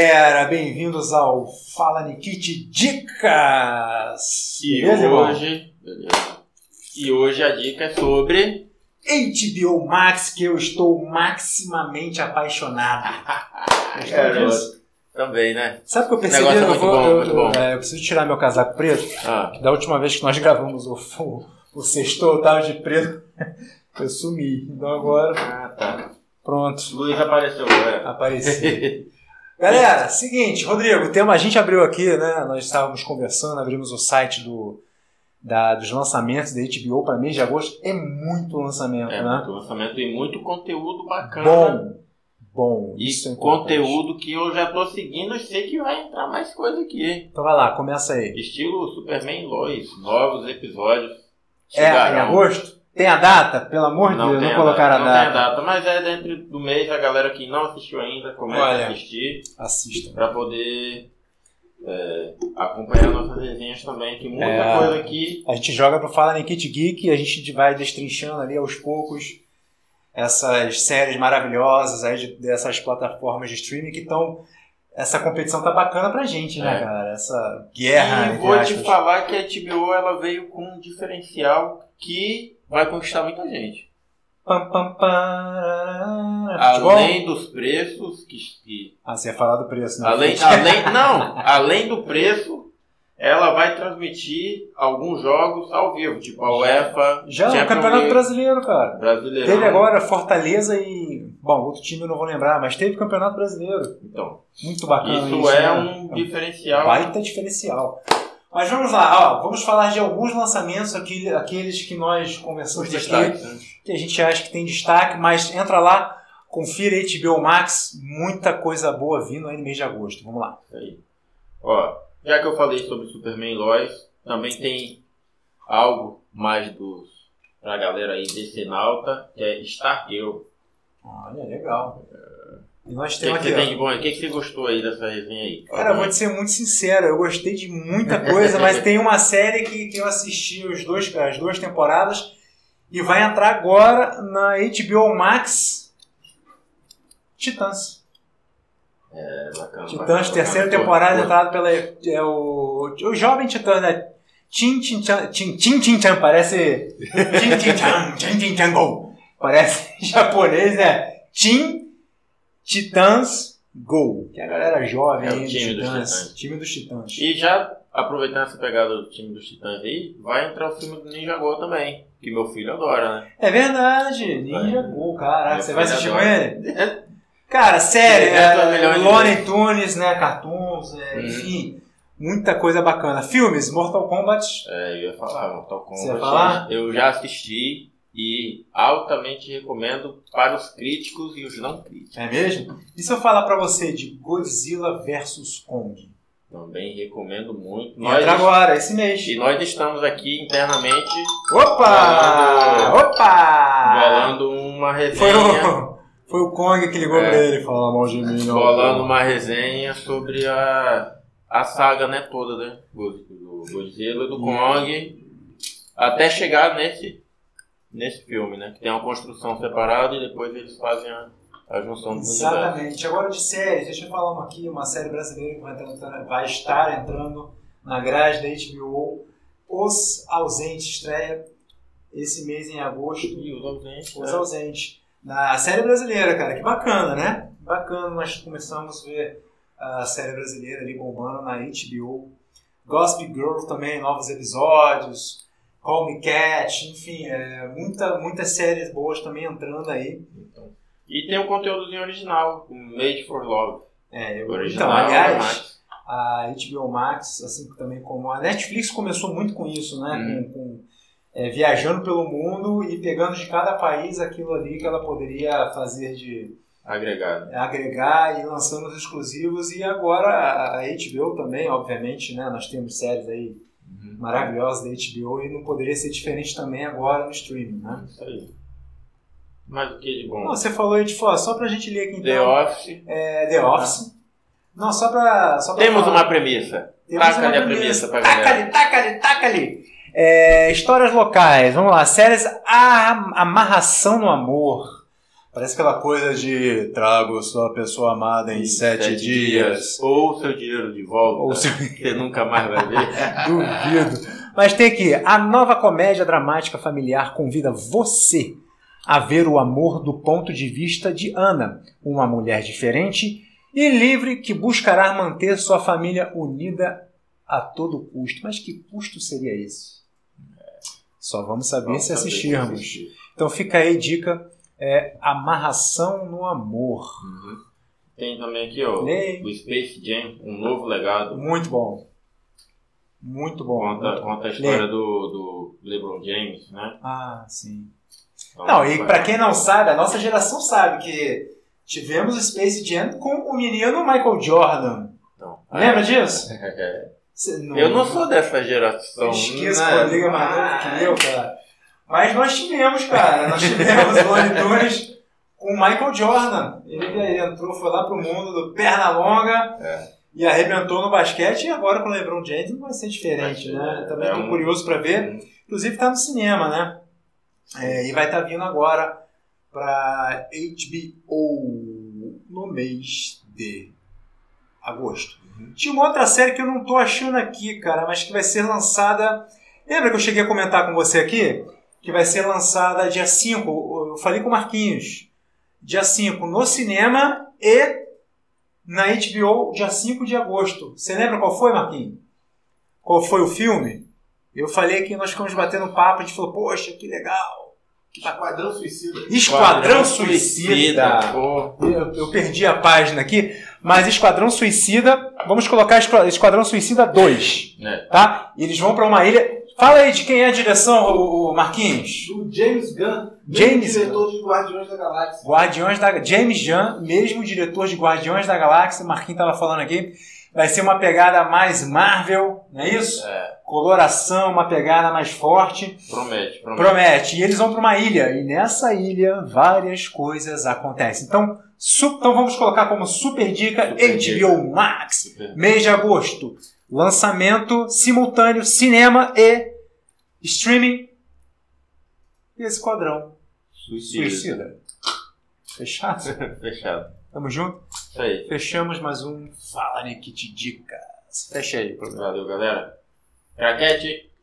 galera, bem-vindos ao Fala Nikit Dicas! E Beleza, hoje, beleza. E hoje a dica é sobre HBO Max, que eu estou maximamente apaixonado. Disso? também, né? Sabe o que eu percebi? é eu, vou- bom, eu- é, eu preciso tirar meu casaco preto. Ah, Da última vez que nós gravamos o, o, o sexto, eu tava de preto. Eu sumi. Então agora, ah tá. pronto. Luiz apareceu, né? Apareci. Galera, seguinte, Rodrigo, tema a gente abriu aqui, né? Nós estávamos conversando, abrimos o site do, da- dos lançamentos da HBO para mês de agosto. É muito lançamento, É, né? muito lançamento e muito conteúdo bacana. Bom, bom. E isso é importante. conteúdo que eu já tô seguindo e sei que vai entrar mais coisa aqui. Então vai lá, começa aí. Estilo Superman Lois, novos episódios. É, em agosto? Tem a data? Pelo amor de Deus, não a colocaram data, a Não tem a data. data, mas é dentro do mês a galera que não assistiu ainda começa Olha. a assistir. Assista. para poder é, acompanhar nossas resenhas também, que muita É. coisa aqui. A gente joga pro Fala Nikit Geek e a gente vai destrinchando ali aos poucos essas séries maravilhosas aí de- dessas plataformas de streaming que estão. Essa competição tá bacana pra gente, né, É. cara? Essa guerra. e vou te falar que a HBO ela veio com um diferencial que vai conquistar muita gente. Pam, pam. Futebol? Além dos preços, que, que- Ah, você ia falar do preço, né? além, além, não, além do preço, ela vai transmitir alguns jogos ao vivo, tipo a UEFA, Já, o Champions Campeonato League, Brasileiro, cara. Brasileirão. Teve agora Fortaleza e. Bom, outro time eu não vou lembrar, mas teve Campeonato Brasileiro. Então, Muito bacana isso. isso é né? um diferencial. Baita diferencial. Mas vamos lá, ó, vamos falar de alguns lançamentos, aquele- aqueles que nós conversamos Os aqui, né? que a gente acha que tem destaque, mas entra lá, confira HBO Max, muita coisa boa vindo aí no mês de agosto. Vamos lá. Aí. Ó, já que eu falei sobre Superman e Lois, também tem algo mais dos pra galera aí decenalta, que é Stargirl. Olha, legal. E nós O que, temos que aqui? O que, que você gostou aí dessa resenha aí? Cara, eu vou te ser muito sincero, eu gostei de muita coisa, mas tem uma série que, que eu assisti os dois, as duas temporadas e vai entrar agora na HBO Max Titãs. É, bacana, Titãs, bacana, terceira bacana. temporada, pô, entrado pela é o, o jovem Titã, né? Chin Chan, Chin Chin Chin Chan, parece Chin Chin Chan, Chin Chin Chan Go. Parece japonês, né? Chin Titãs Go. Que é a galera jovem É aí dos time dos Titãs. Time dos Titãs. E já aproveitando essa pegada do time dos Titãs aí, vai entrar o filme do Ninja Go também, que meu filho adora, né? É verdade, Ninja Vai. Go, caraca. Meu Você vai assistir com ele? Cara, sério, 300 é, de Looney Tunes, né? Cartoons, é, Uhum. enfim. Muita coisa bacana. Filmes, Mortal Kombat. É, eu ia falar, Mortal Kombat. Você ia falar? Eu já assisti e altamente recomendo para os críticos e os não críticos. É mesmo? E se eu falar pra você de Godzilla vs Kong? Também recomendo muito. Entra agora, esse mês. E nós estamos aqui internamente Opa! Opa! bolando uma Foi resenha. o, foi o Kong que ligou É. pra ele falou mal de mim. não. Bolando uma resenha sobre a, a saga né, toda, né? Do do Godzilla e do Kong. Até chegar nesse, nesse filme, né? Que tem uma construção separada e depois eles fazem a, a junção dos. Exatamente. Agora de séries, deixa eu falar uma aqui, uma série brasileira que vai, entrar- vai estar entrando na grade da HBO. Os Ausentes estreia esse mês em agosto. E os ausentes. Os né? Ausentes. Na série brasileira, cara. Que bacana, né? Bacana, nós começamos a ver a série brasileira ali bombando na HBO. Gossip Girl também, novos episódios. Call Me Cat, enfim, é, muita, muitas séries boas também entrando aí. Então. E tem um conteúdozinho original, Made for Love. É, eu- Original, então, aliás, a HBO Max, assim também como a Netflix começou muito com isso, né? Uhum. Com, com, é, viajando pelo mundo e pegando de cada país aquilo ali que ela poderia fazer de agregado. agregar e lançando os exclusivos. E agora a a HBO também, obviamente, né? Nós temos séries aí Uhum. maravilhosas da HBO e não poderia ser diferente também agora no streaming, né? Isso aí. Mas o que de bom? Não, você falou aí de fora, só pra gente ler aqui The então. Office. É, The Office. Não, só pra. Só pra Temos falar. uma premissa. Taca-lhe a premissa pra Taca-lhe, galera. taca-lhe, taca-lhe. É, histórias locais, vamos lá. Séries A- Amarração no Amor. Parece aquela coisa de trago sua pessoa amada em, sete, dias. Ou seu dinheiro de volta. Ou seu- Você nunca mais vai ver. Duvido. Mas tem aqui, a nova comédia dramática familiar convida você a ver o amor do ponto de vista de Ana, uma mulher diferente e livre que buscará manter sua família unida a todo custo. Mas que custo seria esse? Só vamos saber Vamos se saber assistirmos. assistir. Então fica aí dica, é Amarração no Amor. Uhum. Tem também aqui, ó, o Space Jam, um novo legado. Muito bom. Muito bom. Conta, muito conta a história do, do LeBron James, né? Ah, sim. Então, Não, e pra quem não sabe, a nossa geração sabe que tivemos o Space Jam com o menino Michael Jordan. Então, Lembra disso? é. Cê Eu não sou dessa geração. Esqueço né? mais novo que eu, cara. Mas nós tivemos, cara. Nós tivemos o Looney Tunes com o Michael Jordan. Ele, ele entrou, foi lá pro mundo do perna longa É. e arrebentou no basquete. E agora com o LeBron James não vai ser diferente, ser, né? Também é tô um- curioso pra ver. Inclusive tá no cinema, né? É, e vai estar vindo agora para HBO no mês de agosto. Tinha uma outra série que eu não tô achando aqui, cara, mas que vai ser lançada. Lembra que eu cheguei a comentar com você aqui? Que vai ser lançada dia 5. Eu falei com o Marquinhos. Dia 5 no cinema e na HBO dia 5 de agosto. Você lembra qual foi, Marquinhos? Qual foi o filme? Eu falei que nós ficamos batendo papo, a gente falou, poxa, que legal. Esquadrão Suicida. Esquadrão Suicida. Pô, Eu, eu perdi a página aqui, mas Esquadrão Suicida, vamos colocar Esqua- Esquadrão Suicida 2, né? tá? E eles vão pra uma ilha. Fala aí de quem é a direção, o, o Marquinhos. Do James Gunn. James diretor de Guardiões da Galáxia. Guardiões da James Gunn, mesmo diretor de Guardiões da Galáxia, Marquinhos tava falando aqui. Vai ser uma pegada mais Marvel, não é isso? É, Coloração, uma pegada mais forte. promete, promete. Promete. E eles vão para uma ilha. E nessa ilha várias coisas acontecem. Então, su- então vamos colocar como super dica Super HBO Max. Super. Mês de agosto. Lançamento simultâneo, cinema e streaming. E Esquadrão Suicida. Suicida. Fechado? Fechado. Tamo junto? Isso aí. Fechamos mais um Fala Nikit Dicas. Fecha aí, programa. Valeu, galera. Craquete. Oh,